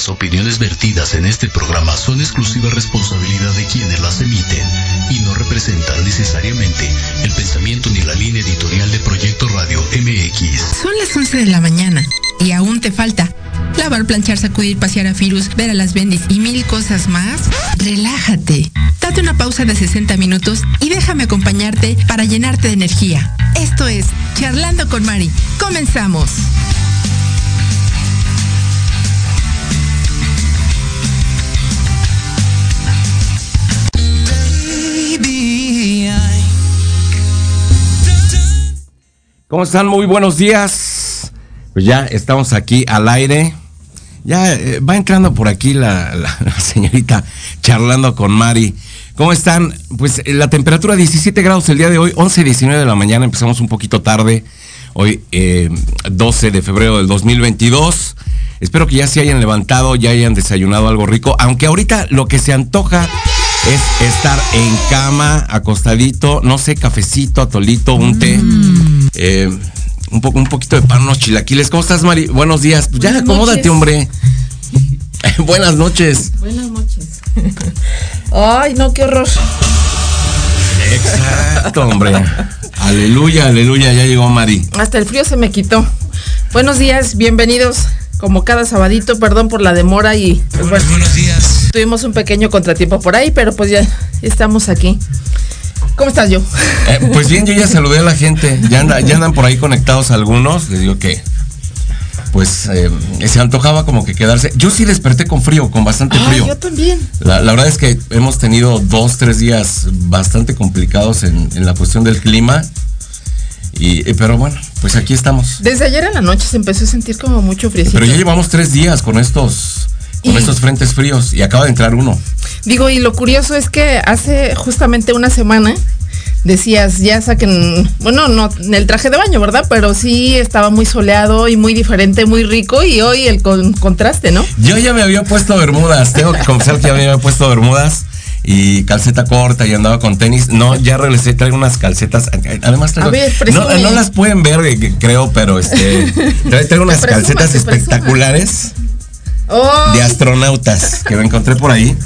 Las opiniones vertidas en este programa son exclusiva responsabilidad de quienes las emiten y no representan necesariamente el pensamiento ni la línea editorial de Proyecto Radio MX. Son las 11 de la mañana y aún te falta lavar, planchar, sacudir, pasear a Firus, ver a las bendis y mil cosas más. Relájate. Date una pausa de 60 minutos y déjame acompañarte para llenarte de energía. Esto es Charlando con Mari. Comenzamos. ¿Cómo están? Muy buenos días. Pues ya estamos aquí al aire. Ya eh, va entrando por aquí la, señorita charlando con Mari. ¿Cómo están? Pues eh, la temperatura 17 grados el día de hoy, 11, 19 de la mañana. Empezamos un poquito tarde. Hoy, eh, 12 de febrero del 2022. Espero que ya se hayan levantado, ya hayan desayunado algo rico. Aunque ahorita lo que se antoja es estar en cama, acostadito, no sé, cafecito, atolito, un té. Eh, un, poco, un poquito de pan, unos chilaquiles. ¿Cómo estás, Mari? Buenos días. Pues ya acomódate, noches. hombre. Buenas noches. Buenas noches. Ay, no, qué horror. Exacto, hombre. Aleluya, aleluya, ya llegó Mari. Hasta el frío se me quitó. Buenos días, bienvenidos. Como cada sabadito, perdón por la demora y pues bueno, Buenos días. tuvimos un pequeño contratiempo por ahí, pero pues ya estamos aquí. ¿Cómo estás, yo? Eh, pues bien, yo ya saludé a la gente. Ya, anda- ya andan por ahí conectados algunos. Les digo que, pues, eh, se antojaba como que quedarse. Yo sí desperté con frío, con bastante Ay, frío. yo también. La, la verdad es que hemos tenido dos, tres días bastante complicados en, en la cuestión del clima. Y, eh, pero bueno, pues aquí estamos. Desde ayer en la noche se empezó a sentir como mucho frío. Pero ya llevamos tres días con estos, con Y- estos frentes fríos y acaba de entrar uno. Digo, y lo curioso es que hace justamente una semana decías, ya saquen, bueno, no en el traje de baño, ¿verdad? Pero sí estaba muy soleado y muy diferente, muy rico y hoy el con- contraste, ¿no? Yo ya me había puesto bermudas, tengo que confesar que ya me había puesto bermudas y calceta corta y andaba con tenis. No, ya regresé, traigo unas calcetas. Además traigo, A ver, no, no las pueden ver, eh, creo, pero este traigo, unas Presuma, calcetas espectaculares Oh, de astronautas que me encontré por ahí.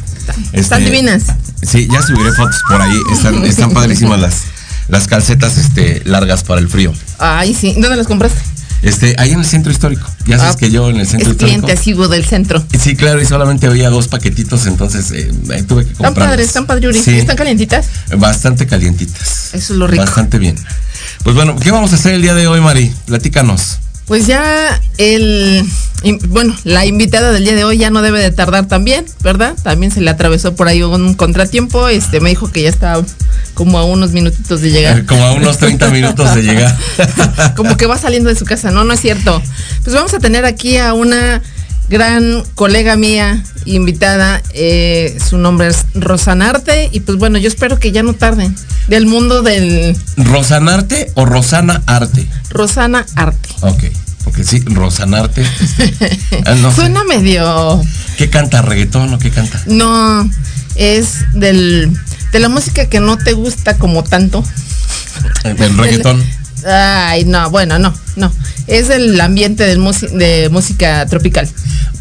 están Este, divinas. Sí, ya subiré fotos por ahí. Están, están padrísimas las, las calcetas este, largas para el frío. Ay, sí. ¿Dónde las compraste? Este, ahí en el centro histórico. Ya sabes Ah, que yo en el centro Es cliente histórico. asiduo del centro. Sí, claro, y solamente había dos paquetitos, entonces eh, tuve que Están comprar. padres, están. Sí, ¿Están calientitas? bastante calientitas. Eso es lo rico. Bastante bien. Pues bueno, ¿qué vamos a hacer el día de hoy, Mari? Platícanos. Pues ya el, bueno, la invitada del día de hoy ya no debe de tardar también, ¿verdad? También se le atravesó por ahí un contratiempo, este me dijo que ya está como a unos minutitos de Eh, llegar. Como a unos 30 minutos de llegar. como que va saliendo de su casa, no, no es cierto. Pues vamos a tener aquí a una gran colega mía, invitada, eh, su nombre es Rosana Arte y pues bueno, yo espero que ya no tarden del mundo del ¿Rosanarte o Rosana Arte? Rosana Arte. Ok, porque sí, Rosanarte. este, ah, no. Suena medio ¿Qué canta? ¿Reggaetón o qué canta? No, es del, de la música que no te gusta como tanto. El reggaetón. Ay, no, bueno, no, no. Es el ambiente del de música tropical.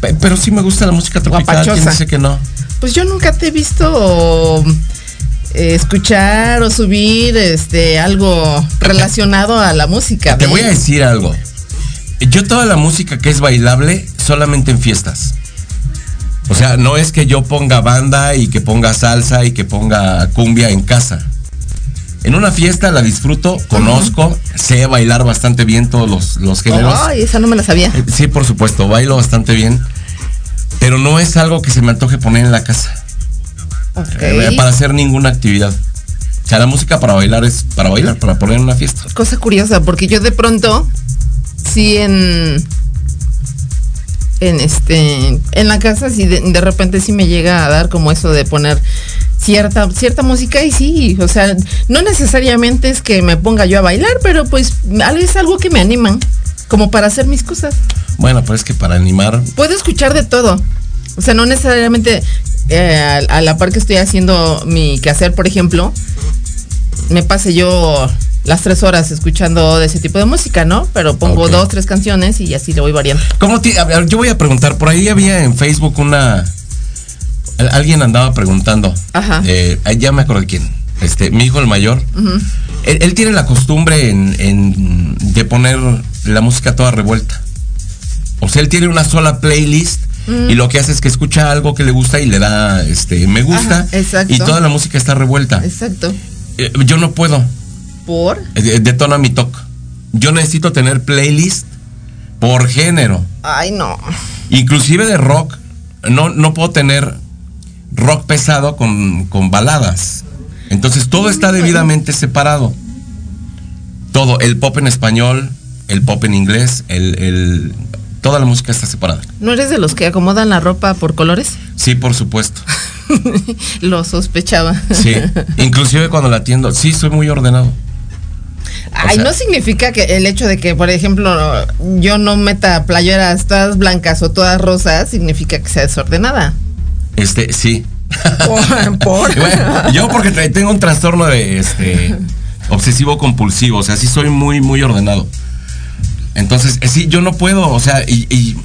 Pe- Pero sí me gusta la música tropical. ¿Quién dice que no? Pues yo nunca te he visto eh, escuchar o subir este algo relacionado a la música. Te voy a decir algo. Yo toda la música que es bailable solamente en fiestas. O sea, no es que yo ponga banda y que ponga salsa y que ponga cumbia en casa. En una fiesta la disfruto, conozco, sé bailar bastante bien todos los, los géneros. Ay, esa no me la sabía. Eh, Sí, por supuesto, bailo bastante bien. Pero no es algo que se me antoje poner en la casa. Ok. eh, Para hacer ninguna actividad. O sea, la música para bailar es para bailar, para poner en una fiesta. Cosa curiosa, porque yo de pronto, sí en en este en la casa sí de, de repente sí me llega a dar como eso de poner cierta cierta música y sí, o sea, no necesariamente es que me ponga yo a bailar, pero pues es algo que me animan como para hacer mis cosas. Bueno, pero es que para animar, Puedo escuchar de todo. O sea, no necesariamente eh, a, a la par que estoy haciendo mi quehacer, por ejemplo, me pase yo las tres horas escuchando de ese tipo de música, ¿no? Pero pongo dos, tres canciones y así le voy variando. ¿Cómo ti- a ver, yo voy a preguntar, por ahí había en Facebook una... al- Alguien andaba preguntando. Ajá. Eh, ya me acuerdo de quién. Este, mi hijo el mayor. él, él tiene la costumbre en, en- de poner la música toda revuelta. O sea, él tiene una sola playlist y lo que hace es que escucha algo que le gusta y le da este me gusta Ajá, exacto. y toda la música está revuelta. Exacto. Eh, yo no puedo. ¿Por? Eh, Detona mi toque. Yo necesito tener playlist por género. Ay, no. Inclusive de rock, no, no puedo tener rock pesado con, con baladas. Entonces todo está debidamente separado. Todo, el pop en español, el pop en inglés, el, el- toda la música está separada. ¿No eres de los que acomodan la ropa por colores? Sí, por supuesto. Lo sospechaba. Sí. Inclusive cuando la atiendo, sí, soy muy ordenado. Ay, sea- no significa que el hecho de que, por ejemplo, yo no meta playeras todas blancas o todas rosas, significa que sea desordenada. Este, sí. Por- por. Bueno, yo porque tengo un trastorno de este obsesivo compulsivo, o sea, sí soy muy muy ordenado. Entonces, eh, sí, yo no puedo, o sea, y, y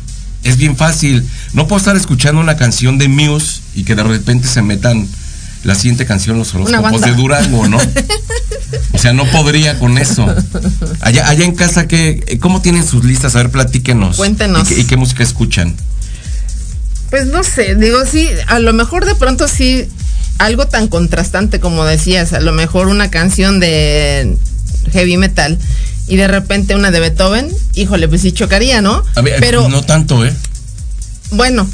es bien fácil. No puedo estar escuchando una canción de Muse y que de repente se metan la siguiente canción los horóscopos de Durango, ¿no? O sea, no podría con eso. Allá, allá en casa, ¿qué, ¿cómo tienen sus listas? A ver, platíquenos. Cuéntenos. ¿Y qué, y qué música escuchan? Pues no sé, digo, sí, a lo mejor de pronto sí, algo tan contrastante como decías, a lo mejor una canción de heavy metal y de repente una de Beethoven, híjole, pues sí chocaría, ¿no? A ver, Pero no tanto, ¿eh? bueno,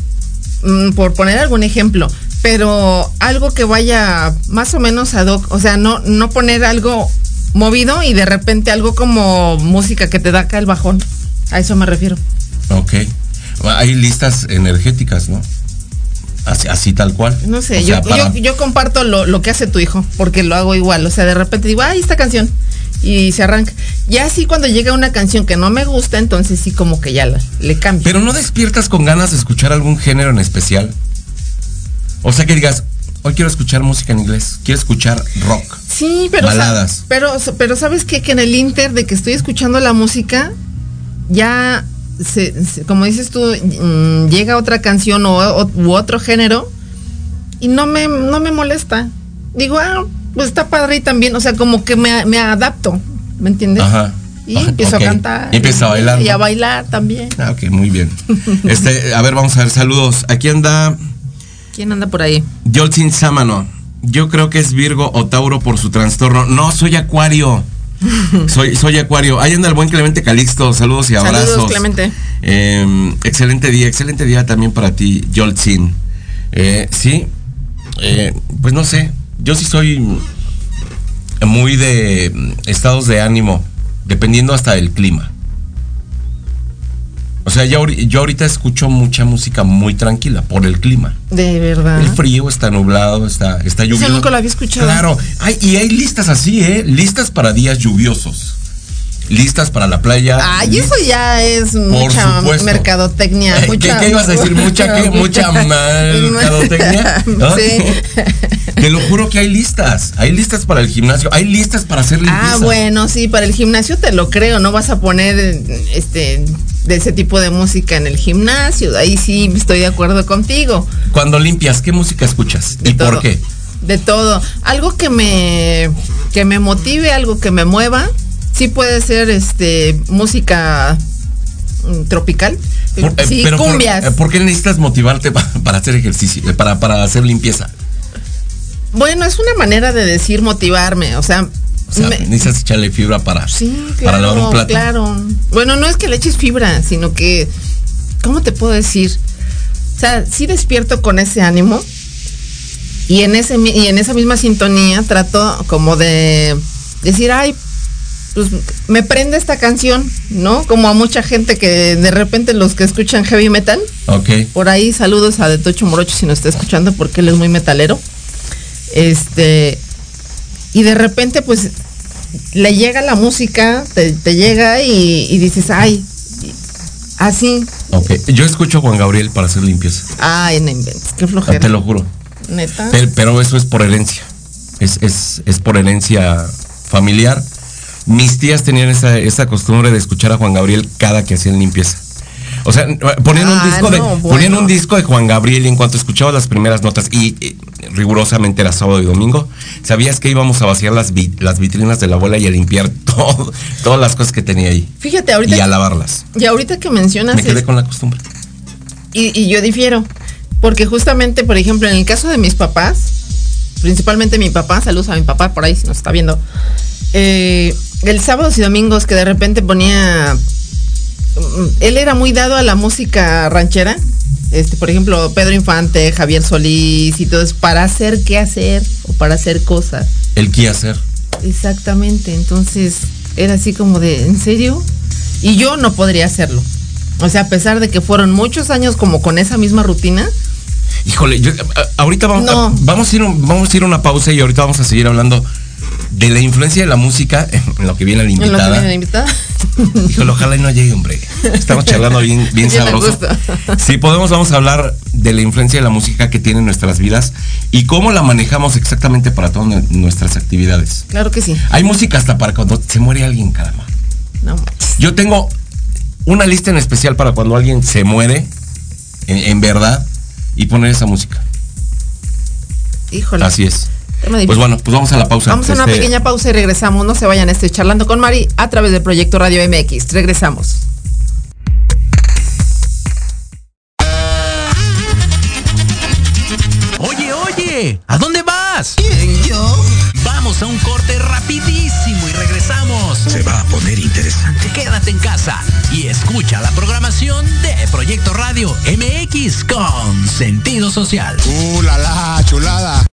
mm, por poner algún ejemplo, pero algo que vaya más o menos ad hoc, o sea, no, no poner algo movido y de repente algo como música que te da acá el bajón. A eso me refiero. Ok. Hay listas energéticas, ¿no? Así, así tal cual. No sé, O yo, para- yo, yo comparto lo, lo que hace tu hijo, porque lo hago igual. O sea, de repente digo, ay, esta canción. Y se arranca. Ya así cuando llega una canción que no me gusta, entonces sí como que ya la- le cambio. Pero no despiertas con ganas de escuchar algún género en especial. O sea que digas, hoy quiero escuchar música en inglés, quiero escuchar rock. sí, pero, baladas. pero, pero ¿sabes qué? Que en el inter de que estoy escuchando la música, ya, se, se- como dices tú, mm, llega otra canción o, o- u otro género y no me, no me molesta. Digo, ah, pues está padre y también, o sea, como que me, me adapto, ¿me entiendes? Ajá. Y Ajá, empiezo a cantar. Y empieza a bailar. Y a bailar también. Ah, ok, muy bien. Este, a ver, vamos a ver, saludos. Aquí anda ¿Quién anda por ahí? Yolcin Sámano. Yo creo que es Virgo o Tauro por su trastorno. No, soy Acuario. Soy, soy Acuario. Ahí anda el buen Clemente Calixto. Saludos y abrazos. Saludos, Clemente. Eh, excelente día, excelente día también para ti, Yolcin. Eh, sí, eh, pues no sé. Yo sí soy muy de mm, estados de ánimo, dependiendo hasta del clima. O sea, yo, ahori- yo ahorita escucho mucha música muy tranquila por el clima. De verdad. El frío está nublado, está, está lluvioso. nunca lo había escuchado. Claro, hay, y hay listas así, ¿eh? Listas para días lluviosos. Listas para la playa. Ay, eso ya es mucha supuesto. mercadotecnia. Eh, ¿qué- mucha, qué ibas a decir? ¿Mucha qué? ¿Mucha mercadotecnia? ¿No? Sí. Te lo juro que hay listas. Hay listas para el gimnasio. Hay listas para hacer limpieza. Ah, bueno, sí, para el gimnasio te lo creo. No vas a poner este de ese tipo de música en el gimnasio. Ahí sí estoy de acuerdo contigo. Cuando limpias, ¿qué música escuchas? De ¿Y por qué? De todo. Algo que me que me motive, algo que me mueva. Sí puede ser este música mm, tropical. Por- eh, sí, pero cumbias. eh, ¿por, qué necesitas motivarte pa- para hacer ejercicio? eh, Para, para hacer limpieza. Bueno, es una manera de decir motivarme, o sea, O sea, me- necesitas echarle fibra para, sí, para lavar un plato. claro. Bueno, no es que le eches fibra, sino que, ¿cómo te puedo decir? O sea, sí despierto con ese ánimo y en ese y en esa misma sintonía trato como de decir, ay, pues me prende esta canción, ¿no? Como a mucha gente que de repente los que escuchan heavy metal, Ok. por ahí saludos a De Tocho Morocho si nos está escuchando porque él es muy metalero. Este, y de repente pues le llega la música, te, te llega y, y dices, ay, así, Ok. Yo escucho a Juan Gabriel para hacer limpieza. ay, no inventes, qué Ah, flojera. Te lo juro. Neta. Pero, pero eso es por herencia. Es, es, es por herencia familiar. Mis tías tenían esa, esa costumbre de escuchar a Juan Gabriel cada que hacían limpieza. O sea, ponían un Ah, disco de no, ponían bueno. un disco de Juan Gabriel y en cuanto escuchabas las primeras notas y, rigurosamente era sábado y domingo, sabías que íbamos a vaciar las, vi- las vitrinas de la abuela y a limpiar todo, todas las cosas que tenía ahí Fíjate, ahorita, y a lavarlas. y ahorita que mencionas Me quedé es- con la costumbre. y, y yo difiero, porque justamente, por ejemplo, en el caso de mis papás, principalmente mi papá, saludos a mi papá por ahí si nos está viendo, eh, el sábados y domingos que de repente ponía, mm, él era muy dado a la música ranchera, este, por ejemplo, Pedro Infante, Javier Solís y todo eso, para hacer qué hacer o para hacer cosas. El qué hacer. Exactamente, entonces era así como de, ¿en serio? Y yo no podría hacerlo. O sea, a pesar de que fueron muchos años como con esa misma rutina, Híjole, yo- ahorita vamos, No. a, vamos, a ir, vamos a ir a una pausa y ahorita vamos a seguir hablando de la influencia de la música en lo que viene la en lo que invitada. viene la invitada. Híjole, ojalá y no llegue, hombre. Estamos charlando bien, bien Bien sabroso. Si podemos, vamos a hablar de la influencia de la música que tiene en nuestras vidas y cómo la manejamos exactamente para todas nu- nuestras actividades. Claro que sí. Hay música hasta para cuando se muere alguien, caramba. No manches. Yo tengo una lista en especial para cuando alguien se muere, en, en verdad, y poner esa música. Híjole. Así es. Pues bueno, pues vamos a la pausa. Vamos a una Este, pequeña pausa y regresamos. No se vayan, estoy charlando con Mari a través del proyecto Radio MX. Regresamos. Oye, oye, ¿a dónde vas? yo? Vamos a un corte rapidísimo y regresamos. Se va a poner interesante. Quédate en casa y escucha la programación de Proyecto Radio MX con sentido social. ¡Uh, la, la, chulada!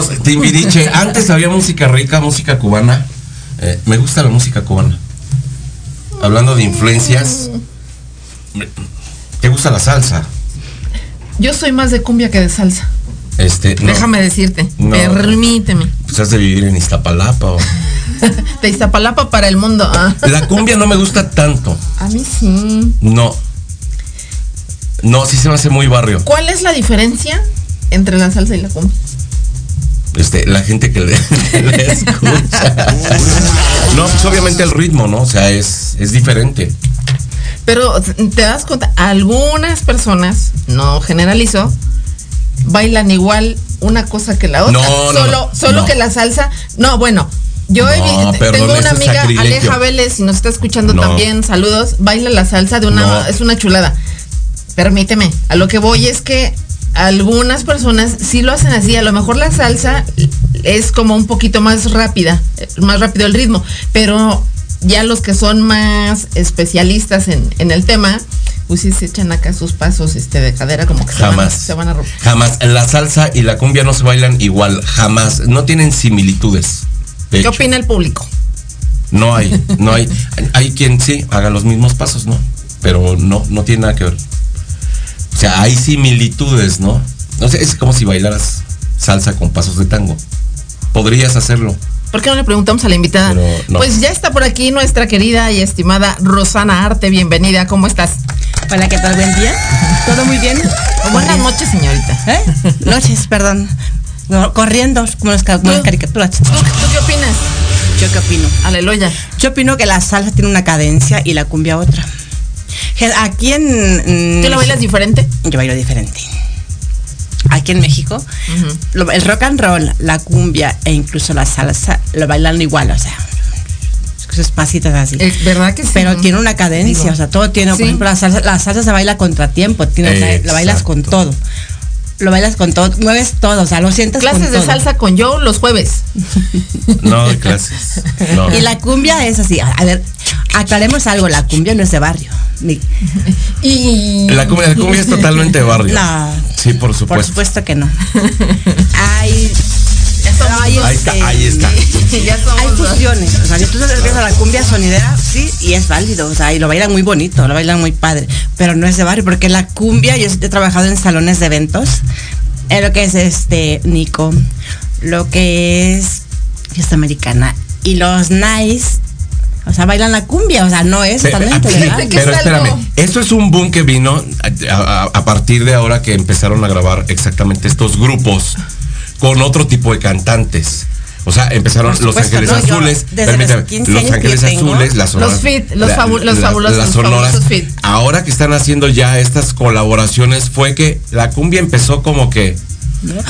Regresamos, Timbiriche. Antes había música rica, música cubana. Eh, me gusta la música cubana. Hablando de influencias. ¿Te gusta la salsa? Yo soy más de cumbia que de salsa. Este, no, Déjame decirte. No. Permíteme. Pues has de vivir en Iztapalapa o De Iztapalapa para el mundo. ah. La cumbia no me gusta tanto. A mí sí. No. No, sí se me hace muy barrio. ¿Cuál es la diferencia entre la salsa y la cumbia? Este, la gente que le, le escucha. No, pues obviamente el ritmo, ¿no? O sea, es, es diferente. Pero te das cuenta, algunas personas, no generalizo, bailan igual una cosa que la otra. No, no, solo solo no. que la salsa. No, bueno. Yo No, tengo una amiga. Aleja Vélez, si nos está escuchando No. también, saludos, baila la salsa de una, No. es una chulada. Permíteme, a lo que voy es que algunas personas sí lo hacen así, a lo mejor la salsa es como un poquito más rápida, más rápido el ritmo, pero ya los que son más especialistas en, en el tema, pues sí se echan acá sus pasos este, de cadera como que se van, a- Jamás. se van a romper. Jamás. La salsa y la cumbia no se bailan igual. Jamás. No tienen similitudes. de ¿Qué hecho. opina el público? No hay, no hay. Hay quien sí haga los mismos pasos, ¿no? Pero no, no tiene nada que ver. O sea, hay similitudes, ¿no? No sé, es como si bailaras salsa con pasos de tango. Podrías hacerlo. ¿Por qué no le preguntamos a la invitada? No. Pues ya está por aquí nuestra querida y estimada Rosana Arte. Bienvenida, ¿cómo estás? Hola, ¿qué tal? Buen día. ¿Todo muy bien? Buenas noches, señorita. ¿Eh? Noches, perdón. No, corriendo, como las, como las caricaturas. ¿Tú, tú qué opinas? ¿Yo qué opino? Aleluya. Yo opino que la salsa tiene una cadencia y la cumbia otra. Aquí en... mm, ¿Tú lo bailas diferente? Yo bailo diferente. Aquí en México, lo- el rock and roll, la cumbia e incluso la salsa lo bailan igual, o sea, sus pasitas así. Es verdad que sí. Pero tiene una cadencia, Digo, o sea, todo tiene, sí. por ejemplo, la salsa, la salsa se baila a contratiempo, tiene, la bailas con todo. Lo bailas con todo, mueves todo, o sea, lo sientes con Clases de todo. salsa con yo los jueves. No de clases. No. Y la cumbia es así, a ver, aclaremos algo, la cumbia no es de barrio. Y. La cumbia, la cumbia es totalmente de barrio. No. Sí, por Por supuesto. supuesto que no. Hay, somos hay, dos. Ahí está, ahí está. ya somos Hay dos. fusiones, o sea, si tú te acercas a la cumbia sonidera, sí, y es válido, o sea, y lo bailan muy bonito, lo bailan muy padre, pero no es de barrio, porque la cumbia, yo he trabajado en salones de eventos, en lo que es este Nico, lo que es fiesta americana, y los nice, o sea, bailan la cumbia, o sea, no es totalmente que Pero es espérame, esto es un boom que vino a, a- a partir de ahora que empezaron a grabar exactamente estos grupos con otro tipo de cantantes. O sea, empezaron Los supuesto, Ángeles no, yo Azules, permíteme, los 15 Los años que Ángeles yo Azules, las sonoras- fit, los la- fabu- los la- fabulosos- las sonoras. fabulosos fit. Ahora que están haciendo ya estas colaboraciones fue que la cumbia empezó como que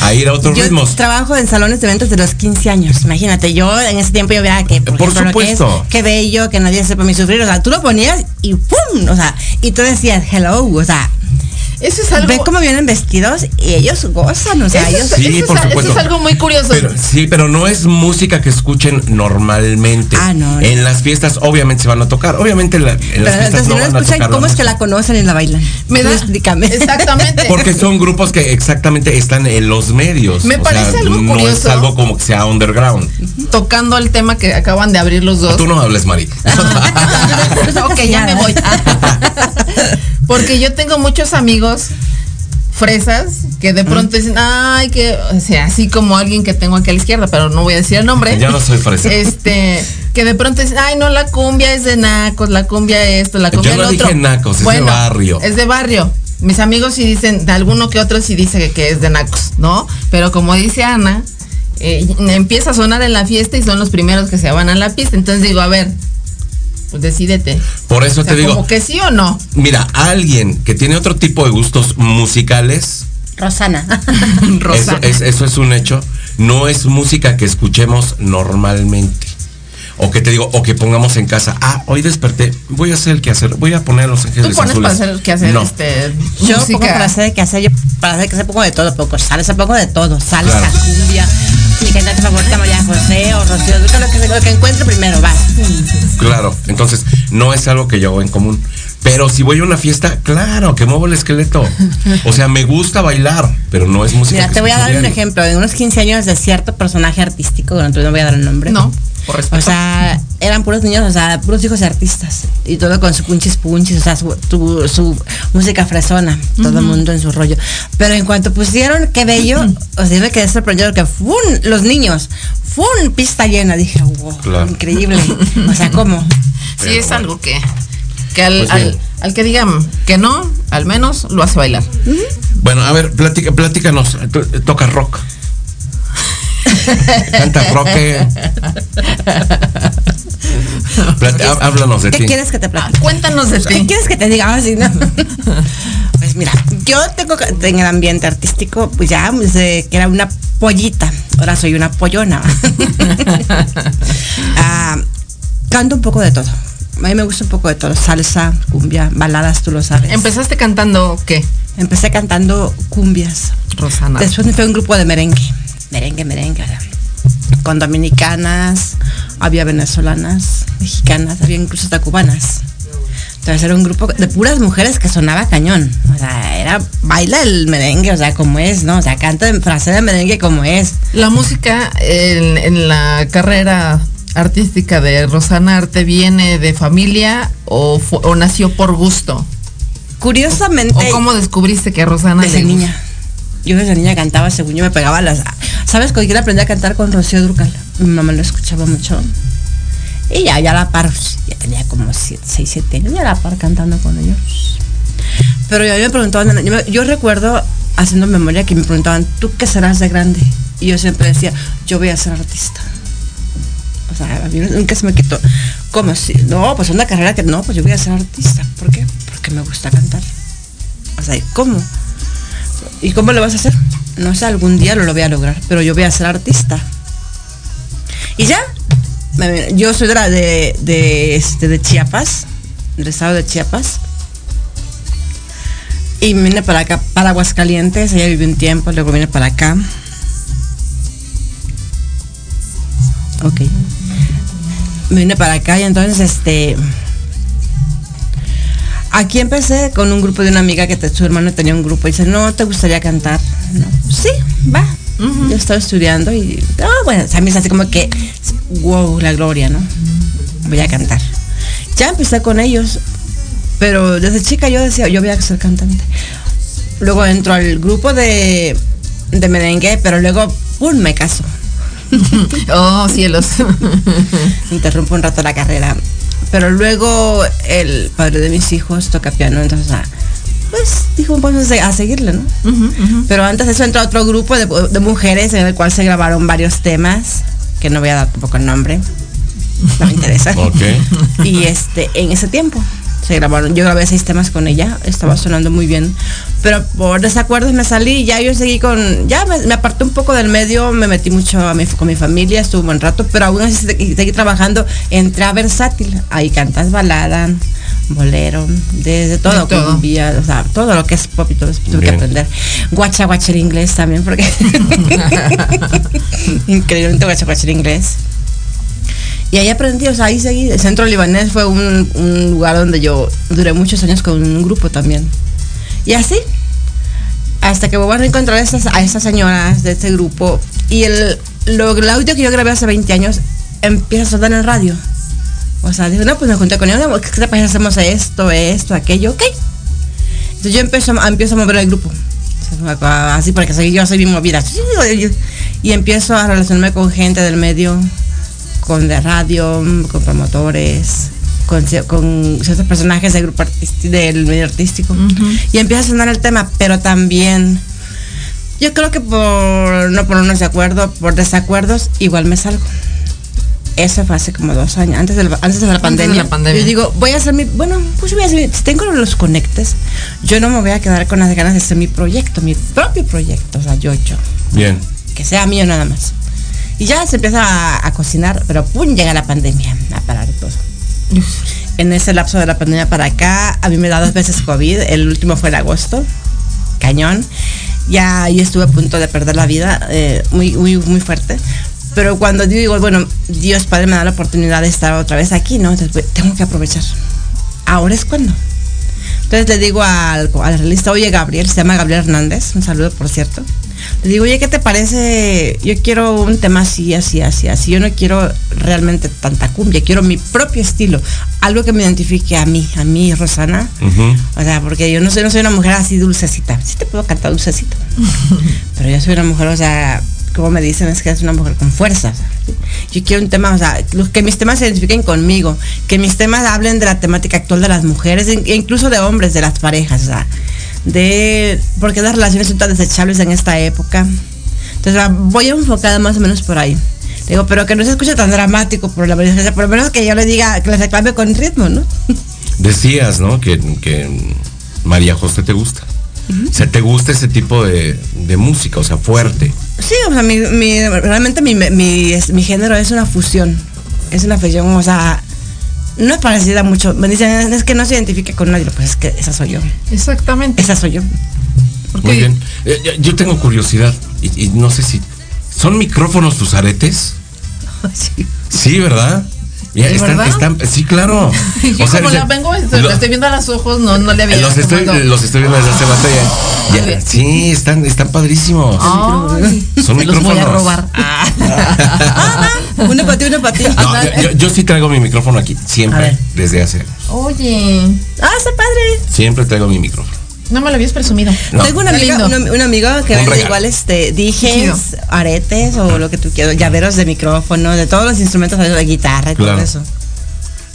a ir a otros Yo ritmos. trabajo en salones de eventos de los 15 años. Imagínate, yo en ese tiempo yo veía que, por, Por ejemplo, lo que es, supuesto. que bello, que nadie sepa mi sufrir. O sea, tú lo ponías y ¡pum! O sea, y tú decías, hello, o sea, Eso es algo. ve cómo vienen vestidos y ellos gozan, o sea, eso, ellos... es, Sí, eso por es- eso supuesto. es algo muy curioso. Pero, sí, pero no es música que escuchen normalmente. Ah, no, no. En las fiestas obviamente se van a tocar. Obviamente la- en las fiestas no van a escuchan, tocar ¿cómo es que la conocen y la bailan? Me da- Explícame. Exactamente. Porque son grupos que exactamente están en los medios. Me O parece sea, algo No es curioso. algo como que sea underground. Tocando el tema que acaban de abrir los dos. Tú no hables, Mari. ok, ya me voy. Porque yo tengo muchos amigos fresas que de pronto dicen, ay, que, o sea, así como alguien que tengo aquí a la izquierda, pero no voy a decir el nombre. Yo no soy fresa. Este, que de pronto dicen, ay, no, la cumbia es de nacos, la cumbia esto, la cumbia Yo no el otro. dije nacos, es de barrio. Es de barrio. Mis amigos sí dicen, de alguno que otro sí dice que, que es de nacos, ¿no? Pero como dice Ana, eh, empieza a sonar en la fiesta y son los primeros que se van a la pista. Entonces digo, a ver, pues decídete. Por eso O sea, te digo, como que sí o no. mira, alguien que tiene otro tipo de gustos musicales, Rosana. eso Rosa. es, eso es un hecho, no es música que escuchemos normalmente. O que te digo, o que pongamos en casa, ah, hoy desperté, voy a hacer el que hacer, voy a poner a los Tú ángeles pones azules. para hacer que hacer No. este Yo música. pongo para hacer que hacer, yo para hacer que hacer pongo de todo, poco salsa, pongo de todo, salsa, Claro. cumbia, mi cantante favorita María José o Rocío, lo que, lo que encuentre primero, vas. Claro, entonces no es algo que yo hago en común. Pero si voy a una fiesta, claro, que muevo el esqueleto. O sea, me gusta bailar, pero no es música. Mira, te voy a dar un ejemplo. En unos 15 años de cierto personaje artístico, bueno, no voy a dar el nombre. No. Por respeto. O sea, eran puros niños, o sea, puros hijos de artistas. Y todo con su punchis punchis, o sea, su, tu- su música fresona. Todo el mundo en su rollo. Pero en cuanto pusieron Qué Bello, o sea, yo me quedé sorprendido que ¡fun! los niños, ¡fun! pista llena. Dije, wow, Claro. increíble. O sea, ¿cómo? Sí, es algo que, que al, Pues al, bien. al que digan que no, al menos lo hace bailar. Bueno, a ver, platica, platícanos. Eh, Toca rock. Canta rock. eh. Háblanos de ¿Qué ti. quieres que te Ah, platique? cuéntanos de ¿Qué ti. quieres que te diga? Ah, no. Pues mira, yo tengo que- en el ambiente artístico, pues ya desde que era una pollita, ahora soy una pollona. Ah, canto un poco de todo. A mí me gusta un poco de todo, salsa, cumbia, baladas, tú lo sabes. Empezaste cantando qué? Empecé cantando cumbias. Rosana. Después me fue un grupo de merengue. Merengue, merengue. Con dominicanas, había venezolanas, mexicanas, había incluso hasta cubanas. Entonces era un grupo de puras mujeres que sonaba cañón. O sea, era baila el merengue, o sea, como es, ¿no? O sea, canta en frase de merengue como es. La música en, en la carrera artística de Rosana Arte viene de familia o, o nació por gusto? Curiosamente, ¿O cómo descubriste que a Rosana desde le niña. Yo desde niña cantaba, según yo me pegaba las... ¿Sabes? Cuando yo aprendí a cantar con Rocío Durcal. Mi mamá lo escuchaba mucho. Y ya, ya la par, ya tenía como 6, 7 años, ya la par cantando con ellos. Pero yo me preguntaban, yo, me- yo recuerdo haciendo memoria que me preguntaban, ¿tú qué serás de grande? Y yo siempre decía, yo voy a ser artista. O sea, a mí nunca se me quitó. ¿Cómo si? No, pues una carrera que no, pues yo voy a ser artista. ¿Por qué? Porque me gusta cantar. O sea, ¿cómo? ¿Y cómo lo vas a hacer? No sé, algún día lo, voy a lograr, pero yo voy a ser artista. Y ya, yo soy de, la- de, de, este, de Chiapas, del estado de Chiapas. Y vine para acá, para Aguascalientes, allá viví un tiempo, luego vine para acá. Ok. Me vine para acá y entonces este aquí empecé con un grupo de una amiga que te- su hermano tenía un grupo y dice, no, ¿te gustaría cantar? No, sí, va. Yo estaba estudiando y, ah, bueno, a mí es así como que, wow, la gloria, ¿no? Voy a cantar. Ya empecé con ellos, pero desde chica yo decía, yo voy a ser cantante. Luego entro al grupo de, de merengue, pero luego, ¡pum!, me caso. Oh, cielos. interrumpo un rato la carrera. Pero luego el padre de mis hijos toca piano, entonces, ah, pues dijo, vamos a seguirle, ¿no? Pero antes de eso entró otro grupo de, de mujeres en el cual se grabaron varios temas, que no voy a dar tampoco el nombre, no me interesa. Ok. Y este, en ese tiempo se grabaron, yo grabé seis temas con ella, estaba sonando muy bien, pero por desacuerdos me salí y ya yo seguí con, ya me, me aparté un poco del medio, me metí mucho a mi- con mi familia, estuve un buen rato, pero aún así seguí, trabajando, entré a versátil, ahí cantas balada, bolero, desde todo, De todo. cumbia, o sea, todo lo que es pop y todo eso tuve que aprender. Guacha guacha el inglés también, porque increíblemente guacha guacha el inglés. Y ahí aprendí, o sea, ahí seguí. El centro libanés fue un, un lugar donde yo duré muchos años con un grupo también. Y así, hasta que vuelvo a encontrar a esas, a esas señoras de este grupo. Y el, lo, el audio que yo grabé hace 20 años empieza a sonar en el radio. O sea, digo, no, pues me junté con ellos, ¿qué te parece? Hacemos esto, esto, aquello, ok. Entonces yo empiezo, empiezo a mover el grupo. O sea, Así porque yo soy bien movida. Y empiezo a relacionarme con gente del medio, con de radio, con promotores, con, cier- con ciertos personajes del grupo artístico, del medio artístico. Y empieza a sonar el tema, pero también yo creo que por no ponernos de acuerdo, por desacuerdos, igual me salgo. Eso fue hace como dos años, antes de la, antes de la, de pandemia. la pandemia. Yo digo, voy a hacer mi, bueno, pues voy a hacer, si tengo los conectes, yo no me voy a quedar con las ganas de hacer mi proyecto, mi propio proyecto, o sea, yo, yo Bien. que sea mío nada más. Y ya se empieza a, a cocinar, pero pum, llega la pandemia a parar todo. En ese lapso de la pandemia para acá, a mí me da dos veces COVID, el último fue en agosto, cañón. Ya ahí estuve a punto de perder la vida, eh, muy, muy, muy fuerte. Pero cuando digo, bueno, Dios Padre me da la oportunidad de estar otra vez aquí, ¿no? Entonces, tengo que aprovechar. Ahora es cuando. Entonces le digo al, al realista, oye Gabriel, se llama Gabriel Hernández, un saludo por cierto. Le digo, oye, ¿qué te parece? Yo quiero un tema así, así, así, así. Yo no quiero realmente tanta cumbia, quiero mi propio estilo. Algo que me identifique a mí, a mí, Rosana. O sea, porque yo no soy, no soy una mujer así dulcecita. Sí te puedo cantar dulcecita. Pero yo soy una mujer, o sea, como me dicen, es que es una mujer con fuerza. Yo quiero un tema, o sea, los- que mis temas se identifiquen conmigo, que mis temas hablen de la temática actual de las mujeres, e incluso de hombres, de las parejas, o sea, de por qué las relaciones son tan desechables en esta época. Entonces, voy enfocada más o menos por ahí. Digo, pero que no se escuche tan dramático, por, la, sea, por lo menos que yo le diga, que le reclame con ritmo, ¿no? Decías, ¿no? Que, que María José te gusta. O sea, te gusta ese tipo de, de música, o sea, fuerte. Sí, o sea, mi, mi- realmente mi, mi, mi género es una fusión. Es una fusión, o sea, no es parecida mucho. Me dicen, es que no se identifica con nadie. Pues es que esa soy yo. Exactamente. Esa soy yo. Porque- Muy bien. Eh, yo- yo tengo curiosidad y, y no sé si... ¿Son micrófonos tus aretes? Sí. Sí, ¿verdad? Ya, ¿De están, sí, claro. Yo O sea, como la vengo, este, lo- la estoy viendo a los ojos, no, no le había los estoy, los estoy viendo desde hace rato ya. Sí, están, están padrísimos. Ay, Son se los voy a micrófonos. robar. Uno para ti, uno para ti. No, yo, yo- yo sí traigo mi micrófono aquí, siempre, desde hace años. Oye, Ah, está padre. Siempre traigo mi micrófono. No me lo habías presumido. No. Tengo una amiga, lindo. un, un amigo que Un vende igual este dijes, aretes o lo que tú quieras, llaveros de micrófono, de todos los instrumentos de guitarra y Claro. todo eso.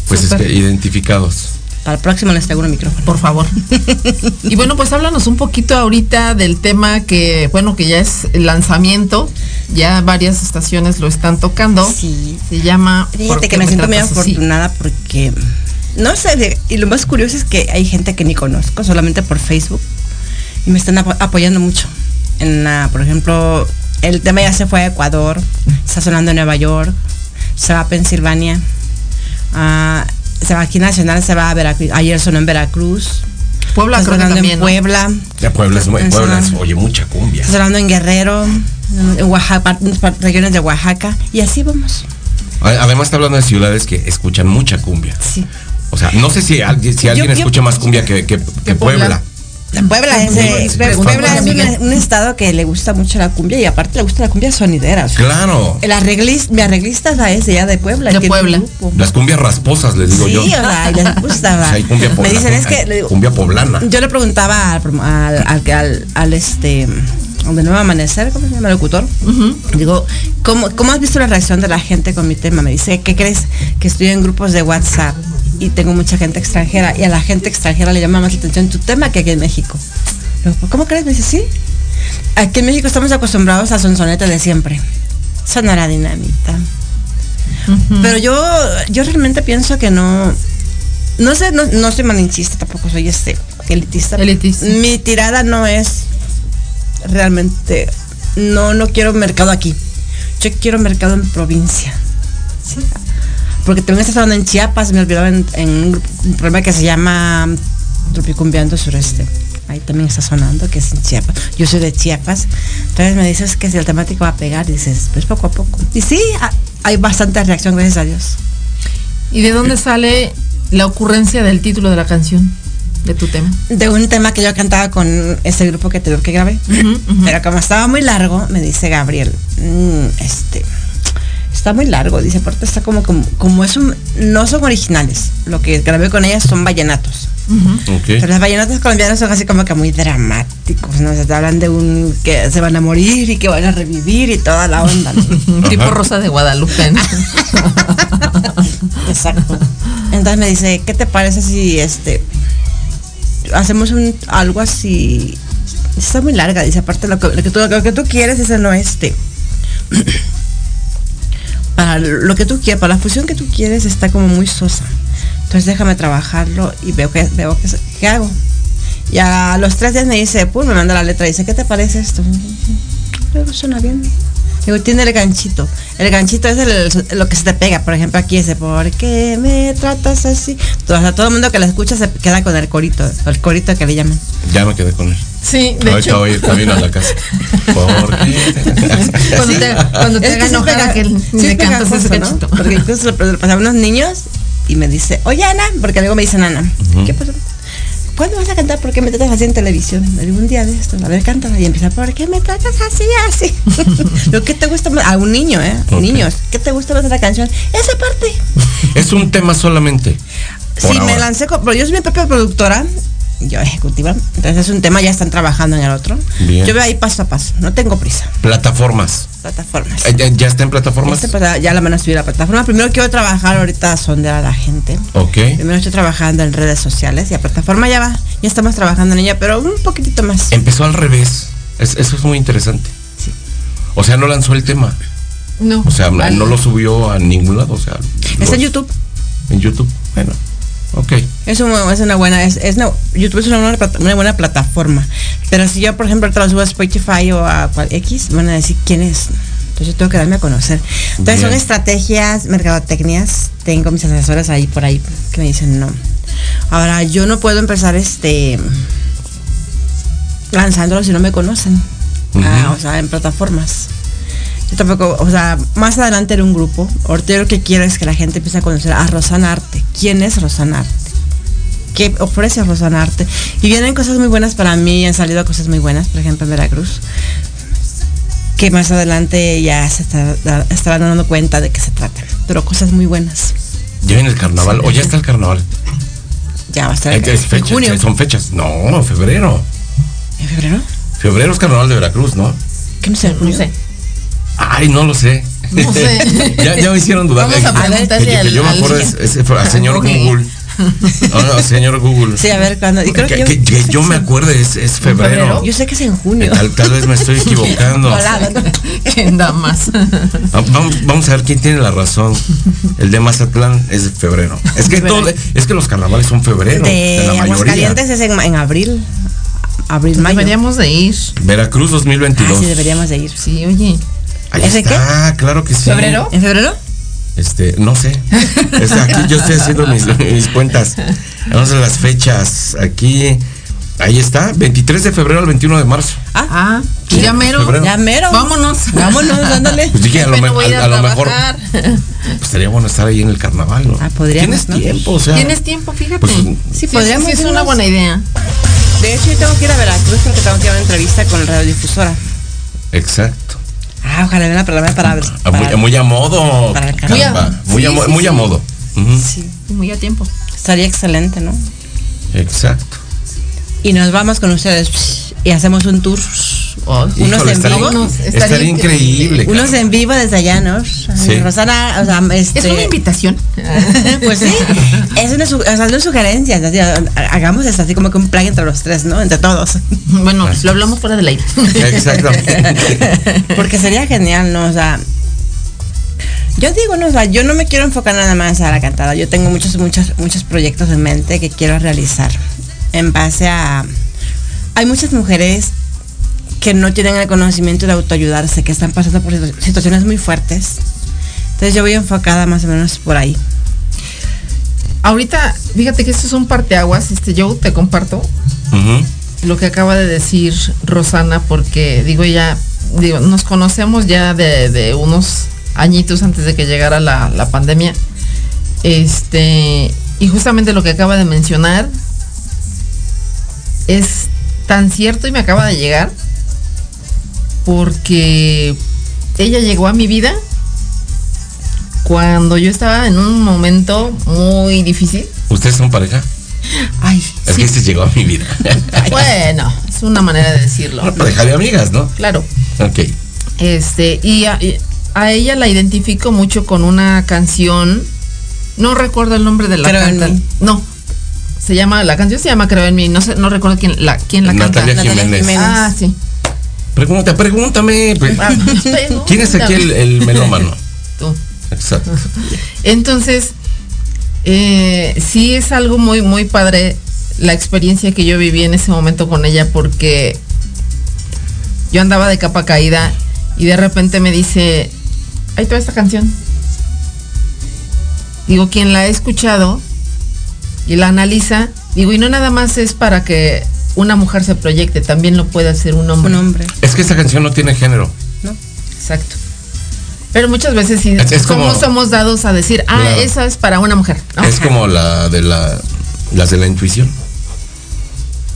Pues Súper. es que identificados. Para el próximo les traigo un micrófono. Por favor. y bueno, pues háblanos un poquito ahorita del tema que, bueno, que ya es el lanzamiento. Ya varias estaciones lo están tocando. Sí. Se llama. ¿Por Fíjate que me siento muy afortunada porque no sé, de- y lo más curioso es que hay gente que ni conozco, solamente por Facebook, y me están apo- apoyando mucho. En la, por ejemplo, el tema ya se fue a Ecuador, está sonando en Nueva York, se va a Pensilvania, ah, se va aquí nacional, se va a Veracruz, ayer sonó en Veracruz, Puebla está creo que también. en ¿no? Puebla, Ya Puebla es, Puebla oye, mucha cumbia. está sonando en Guerrero, en Oaxaca, regiones de Oaxaca, y así vamos. Además está hablando de ciudades que escuchan mucha cumbia. Sí. O sea, no sé si alguien, si alguien yo- escucha más cumbia que, que- que Puebla. Puebla. Puebla es, Sí, sí, Puebla es un, un estado que le gusta mucho la cumbia y aparte le gusta la cumbia sonidera. o sea, Claro. el arreglista, mi arreglista es de allá de Puebla. De Puebla. grupo. Las cumbias rasposas, les digo sí, yo. o sea, y les gusta. O sea, hay cumbia Me poblana. dicen es que le digo, Cumbia poblana. yo le preguntaba al, al, al, al- al, este de nuevo amanecer, ¿cómo se llama el locutor? Digo, ¿cómo, ¿cómo has visto la reacción de la gente con mi tema? Me dice, ¿qué crees? Que estoy en grupos de WhatsApp y tengo mucha gente extranjera y a la gente extranjera le llama más la atención tu tema que aquí en México. Le digo, ¿Cómo crees? Me dice, sí. Aquí en México estamos acostumbrados a sonsonete de siempre. Sonora dinamita. Pero yo, yo realmente pienso que no. No sé, no, no soy malinchista, tampoco soy este elitista. Elitista. Mi tirada no es realmente. No, no quiero mercado aquí. Yo quiero mercado en provincia. Sí. Porque también está sonando en Chiapas, me olvidaba en, en un, programa que se llama Tropicumbiando Sureste. Ahí también está sonando, que es en Chiapas. Yo soy de Chiapas. Entonces me dices que si el temático va a pegar, dices, pues poco a poco. Y sí, ha- hay bastante reacción, gracias a Dios. ¿Y de dónde sale la ocurrencia del título de la canción? De tu tema. De un tema que yo cantaba con ese grupo que te digo que grabé. Pero como estaba muy largo, me dice Gabriel, "Mm, este, está muy largo. Dice, aparte está como, como, como es un, no son originales. Lo que grabé con ellas son vallenatos. Pero los vallenatos colombianos son así como que muy dramáticos, ¿no? O sea, te hablan de un que se van a morir y que van a revivir y toda la onda, ¿no? tipo Rosa de Guadalupe. ¿no? Exacto. Entonces me dice, ¿qué te parece si este hacemos un algo así? Está muy larga, dice, aparte lo que, lo que tú, lo que tú quieres, ese no este. Lo que tú quieres, para la fusión que tú quieres está como muy sosa. Entonces déjame trabajarlo y veo que veo que, hago. Y a los tres días me dice, pues me manda la letra y dice, ¿qué te parece esto? Luego suena bien. Digo, tiene el ganchito. El ganchito es lo que se te pega. Por ejemplo, aquí ese, ¿por qué me tratas así? Todo, todo el mundo que la escucha se queda con el corito, el corito que le llaman. Ya me quedé con él. Sí, de Ahorita hecho. voy a ir camino a la casa. ¿Por qué? Cuando te, cuando te Es haga sí enojar pega- a que sí le ese pegajoso, ¿no? cachito. Porque incluso lo, lo pasaba a unos niños y me dice, oye Ana, porque luego me dicen Ana, ¿qué pasó? ¿cuándo vas a cantar? ¿Por qué me tratas así en televisión? Digo, un día de esto, a ver, cántala. Y empieza, ¿por qué me tratas así, así? Lo que te gusta más, a un niño, ¿eh? Niños, ¿qué te gusta más de la canción? Esa parte. Es un tema solamente. Sí, me lancé, con- pero yo soy mi propia productora, yo ejecutiva, entonces es un tema, ya están trabajando en el otro. Bien. Yo veo ahí paso a paso, no tengo prisa. Plataformas. Plataformas. Eh, ¿Ya, ya está en plataformas? Este, pues, ya la van a subir a la plataforma. Primero quiero trabajar ahorita a sondear a la gente. Ok. Primero estoy trabajando en redes sociales y a plataforma ya va. Ya estamos trabajando en ella, pero un poquitito más. Empezó al revés. Es- eso es muy interesante. Sí. O sea, no lanzó el tema. No. O sea, no lo subió a ningún lado. O sea, Está en YouTube. En YouTube. Bueno, ok. Es, un- es una buena, es, es una- YouTube es una buena, una buena plataforma. Pero si yo, por ejemplo, lo subo a Spotify o a cual- X, van a decir quién es. Entonces yo tengo que darme a conocer. Entonces son estrategias, mercadotecnias. Tengo mis asesores ahí por ahí que me dicen no. Ahora yo no puedo empezar este lanzándolo si no me conocen. Ah, o sea, en plataformas. Yo tampoco, o sea, más adelante era un grupo. Ahorita lo que quiero es que la gente empiece a conocer a Rosana Arte. ¿Quién es Rosana Arte? ¿Qué ofrece Rosana Arte? Y vienen cosas muy buenas para mí, han salido cosas muy buenas, por ejemplo en Veracruz. Que más adelante ya se está- estarán dando cuenta de qué se trata. Pero cosas muy buenas. Ya viene el carnaval. O ya está el carnaval. Ya va a estar Eh, en es fecha- junio. Son fechas. No, febrero. ¿En febrero? Febrero es carnaval de Veracruz, ¿no? ¿Qué no sé? No sé. Ay, no lo sé. No sé. ya, ya me hicieron dudar. Vamos a Eh, preguntarle que- que al- yo me al- acuerdo es, es- al señor Google. Google. No, no, señor Google. Sí, a ver creo que, que, yo, que- que sé yo que me es en- acuerdo es, es febrero. Yo sé que es en junio. Tal, tal vez me estoy equivocando. Volado, ¿no? ¿Quién da más? Va- Vamos, vamos a ver quién tiene la razón. El de Mazatlán es de febrero. Es que todo, es que los carnavales son febrero. De en la mayoría. Aguascalientes es en, en abril. Abril, mayo. Deberíamos de ir. Veracruz Ah, 2022. sí, deberíamos de ir. Sí, oye. Ahí ¿Ese está, claro que sí. ¿Febrero? ¿En febrero? Este, no sé. Es aquí yo estoy haciendo mis, mis cuentas. Vamos a las fechas. Aquí, ahí está, 23 de febrero al 21 de marzo. Ah, ya mero. febrero. Ya mero. Vámonos. Vámonos, ándale. Pues dije, a lo, me- a a- a a lo mejor pues, estaría bueno estar ahí en el carnaval, ¿no? Ah, podríamos, Tienes ¿no? tiempo, o sea. Tienes tiempo, fíjate. Pues, Sí, podríamos Sí, es una buena idea. De hecho, yo tengo que ir a Veracruz porque tengo que ir a una entrevista con la radiodifusora. Exacto. Ah, ojalá venga para para, Ah, muy, para- muy a modo. para. Muy, a, Sí, mo- sí, muy a modo. Sí, Muy a tiempo. estaría excelente, ¿no? Exacto. Y nos vamos con ustedes y hacemos un tour. Unos Híjole, en estaría, vivo. Unos- estaría estaría increíble. Unos en vivo desde allá, ¿no? Sí. Rosana, o sea, este, Es una invitación. pues sí, es una, o sea, son sugerencias, así, hagamos esto así como que un plan entre los tres, ¿no? Entre todos. Bueno, lo hablamos fuera del aire. Exactamente. Porque sería genial, ¿no? O sea, yo digo, no, o sea, yo no me quiero enfocar nada más a la cantada. Yo tengo muchos, muchos, muchos proyectos en mente que quiero realizar en base a. Hay muchas mujeres que no tienen el conocimiento de autoayudarse, que están pasando por situ- situaciones muy fuertes. Entonces yo voy enfocada más o menos por ahí. Ahorita, fíjate que esto es un parteaguas. Este, yo te comparto lo que acaba de decir Rosana, porque digo ya, digo, nos conocemos ya de, de unos añitos antes de que llegara la, la pandemia. Este, y justamente lo que acaba de mencionar es tan cierto y me acaba de llegar porque ella llegó a mi vida cuando yo estaba en un momento muy difícil. ¿Ustedes son pareja? Ay, Es sí. que este llegó a mi vida. Bueno, es una manera de decirlo. Una pareja de amigas, ¿no? Claro. Ok. Este, y a, ella la identifico mucho con una canción. No recuerdo el nombre de la cantante. No. Se llama, la canción se llama Creo en mí. No sé, no recuerdo quién la, quién la Natalia canta. Natalia. Jiménez. Ah, sí. Pregunta, pregúntame. Pre- Ah, pregúntame. ¿Quién es aquí el, el melómano? Tú. Exacto. Entonces, eh, sí es algo muy, muy padre la experiencia que yo viví en ese momento con ella porque yo andaba de capa caída y de repente me dice, ahí toda esta canción. Digo, quien la ha escuchado y la analiza, digo, y no nada más es para que una mujer se proyecte, también lo puede hacer un hombre. Un hombre. Es que esta canción no tiene género. Exacto. Pero muchas veces sí, Es- es como- somos, somos dados a decir, ah, esa es para una mujer. ¿no? Es como la de la las de la intuición.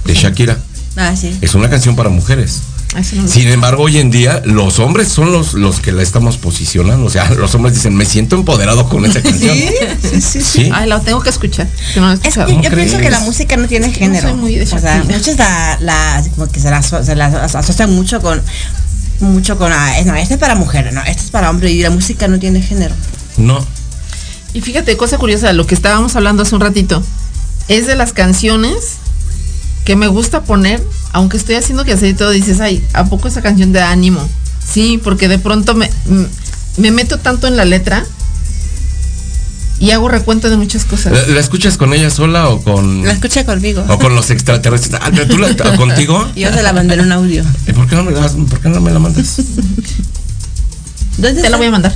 de Shakira. Ah, sí. Es una canción para mujeres. No- Sin embargo, hoy en día los hombres son los, los que la estamos posicionando. O sea, los hombres dicen, me siento empoderado con esa canción. sí, sí. Sí. Ay, la tengo que escuchar. no Es que yo, ¿Cómo pienso que la música no tiene género. soy muy de o sea, muchos la, la- como que se la, se asocian mucho con mucho con ah, no, este es para mujeres, no, este es para hombres y la música no tiene género. No. Y fíjate, cosa curiosa, lo que estábamos hablando hace un ratito, es de las canciones que me gusta poner, aunque estoy haciendo que hacer y todo, dices, ay, ¿a poco esa canción de ánimo? Sí, porque de pronto me, me meto tanto en la letra y hago recuento de muchas cosas. ¿La, la escuchas con ella sola o con, La escucha conmigo. o con los extraterrestres? Ah, ¿tú la, o contigo? Yo se la mandé en un audio. ¿Y por qué no me la, por qué no me la mandas? ¿Dónde Te la voy a mandar.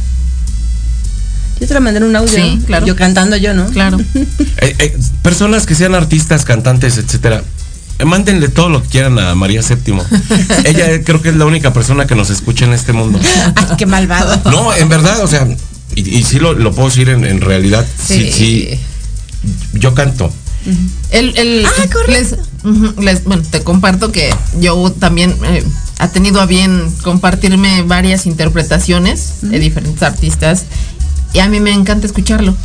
Yo te la mandé en un audio. Sí, claro. Yo cantando yo, ¿no? Claro. Eh, eh, personas que sean artistas, cantantes, etcétera. Eh, Mándenle todo lo que quieran a María Séptimo. Ella eh, creo que es la única persona que nos escucha en este mundo. Ay, qué malvado. No, en verdad, o sea, y, y sí lo, lo puedo decir en, en realidad. Sí, sí. Yo canto. El, el- Ah, correcto. les, bueno, te comparto que yo también eh, ha tenido a bien compartirme varias interpretaciones de diferentes artistas y a mí me encanta escucharlo.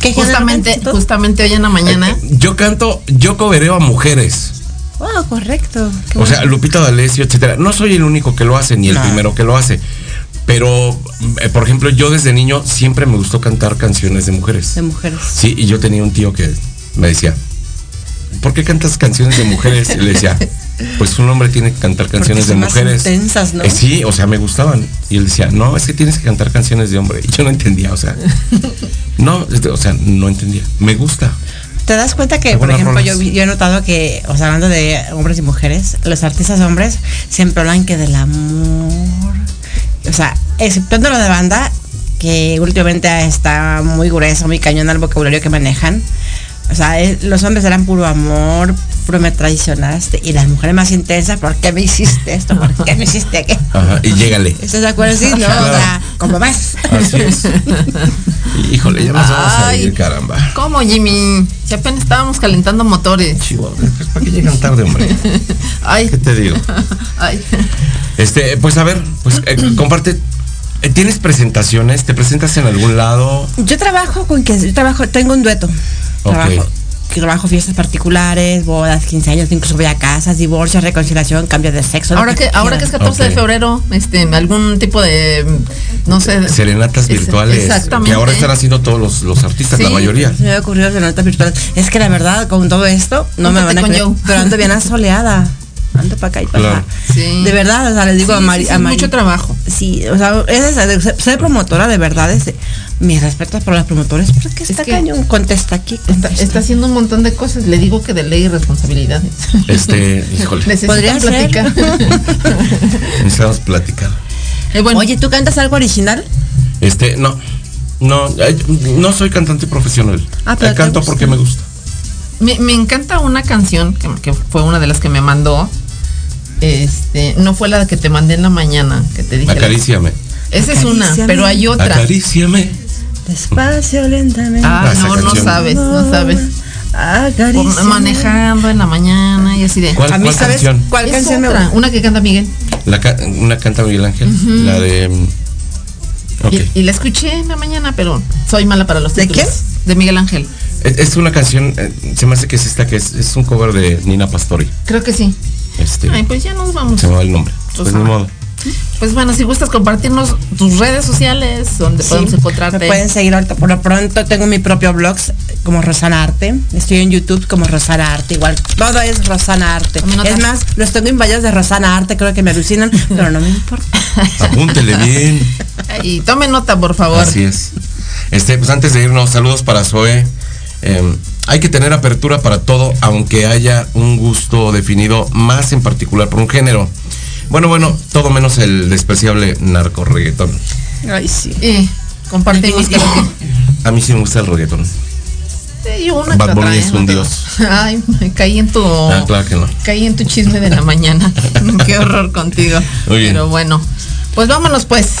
¿Qué género Justamente, justamente hoy en la mañana. Eh, Yo canto, yo covereo a mujeres. Wow, correcto. Qué O sea. Lupita D'Alessio, etcétera. No soy el único que lo hace, ni el No. primero que lo hace. Pero, eh, por ejemplo, yo desde niño siempre me gustó cantar canciones de mujeres. de mujeres. Sí, y yo tenía un tío que me decía, ¿por qué cantas canciones de mujeres? Y le decía, pues un hombre tiene que cantar canciones de son más mujeres. intensas, ¿no? Eh, sí, o sea, me gustaban. Y él decía, no, es que tienes que cantar canciones de hombre. Y yo no entendía, o sea, no, este, o sea, no entendía. Me gusta. ¿Te das cuenta que, por ejemplo, yo, yo he notado que, o sea, hablando de hombres y mujeres, los artistas hombres siempre hablan que del amor. O sea, exceptuando lo de banda, que últimamente está muy grueso, muy cañón el vocabulario que manejan. O sea, los hombres eran puro amor, puro me traicionaste. Y las mujeres más intensas, ¿por qué me hiciste esto? ¿Por qué me hiciste aquello? Ajá, y llégale. ¿Estás de acuerdo? Sí, no, o sea, como más. Así es. Híjole, ya nos vamos a ir, caramba. ¿Cómo, Jimmy? Si apenas estábamos calentando motores. Chihuahua, pues, ¿para qué llegan tarde, hombre? Ay, ¿Qué te digo? ay. Este, pues a ver, pues eh, comparte. Eh, ¿Tienes presentaciones? ¿Te presentas en algún lado? Yo trabajo con que yo trabajo, tengo un dueto. Ok. Trabajo, que trabajo fiestas particulares, bodas, 15 años, incluso voy a casas, divorcios, reconciliación, cambio de sexo. Ahora que, ahora que es 14 de febrero, este, algún tipo de, no sé. Serenatas es- virtuales. Exactamente. Que ahora están haciendo todos los, los artistas, la mayoría. Se me ha ocurrido de notas virtuales. Es que la verdad, con todo esto, no me van a con creer, pero ando bien asoleada. Para acá y para Claro. allá. Sí. De verdad, o sea, les digo Sí, a Mari, sí, sí, a Mari- mucho trabajo. Sí, o sea, es esa de ser- ser promotora de verdad es de- mis respetos por los promotores, porque está que cañón, contesta aquí, Está, contesta. está haciendo un montón de cosas. Le digo que de ley y responsabilidades. Este, híjole, Necesitan Podría ser. platicar. necesitamos platicar. Eh, bueno, Oye, ¿tú cantas algo original? Este, no. No, eh, no soy cantante profesional. Ah, pero Eh, te canto gusta. porque me gusta. me, me encanta una canción que, que fue una de las que me mandó. Este, no fue la que te mandé en la mañana, que te dije. Acaríciame. Esa es una, pero hay otra. Acaríciame. Despacio, lentamente. Ah, no, no sabes, no sabes. Acaríciame. Manejando en la mañana y así de. ¿Cuál, A mí, cuál ¿sabes canción? cuál Es canción me otra, gusta? una que canta Miguel. La ca- una canta Miguel Ángel. La de. mm. Y, y la escuché en la mañana, pero soy mala para los ¿De títulos. De Miguel Ángel. Es, es una canción, eh, se me hace que es esta, que es, es un cover de Nina Pastori. Creo que sí. Este, Ay, pues ya nos vamos. se me va el nombre. Pues Pues ni modo. Pues bueno, si gustas compartirnos tus redes sociales, donde Sí, podemos encontrarte. Me pueden seguir ahorita por lo pronto. Tengo mi propio blog como Rosana Arte. Estoy en YouTube como Rosana Arte. Igual, todo es Rosana Arte. Es más, los tengo en vallas de Rosana Arte. Creo que me alucinan, pero no me importa. Apúntele bien. Y tome nota, por favor. Así es. Este, pues antes de irnos, saludos para Zoe. Eh, hay que tener apertura para todo, aunque haya un gusto definido más en particular por un género. Bueno, bueno, todo menos el despreciable narco reggaetón. Ay, sí. Y compartimos que. A mí sí me gusta el reggaetón. Sí, una Bad Bunny es ¿eh? un dios. Ay, me caí en tu. Ah, claro que no. Caí en tu chisme de la mañana. Qué horror contigo. Muy bien. Pero bueno. Pues vámonos pues.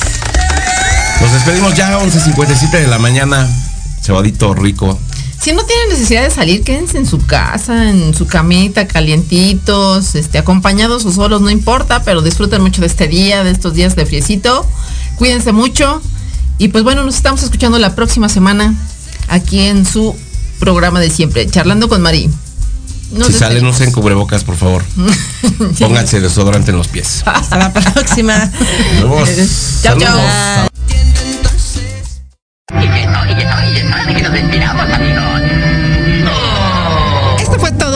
Nos despedimos ya, 11.57 de la mañana. Cebadito rico. Si no tienen necesidad de salir, quédense en su casa, en su camita, calientitos, este, acompañados o solos, no importa, pero disfruten mucho de este día, de estos días de friecito. Cuídense mucho. Y pues bueno, nos estamos escuchando la próxima semana aquí en su programa de siempre, charlando con Mari. Nos si salen, despedimos. usen cubrebocas, por favor. Pónganse desodorante en los pies. Hasta la próxima. Nos vemos. Chao, chao.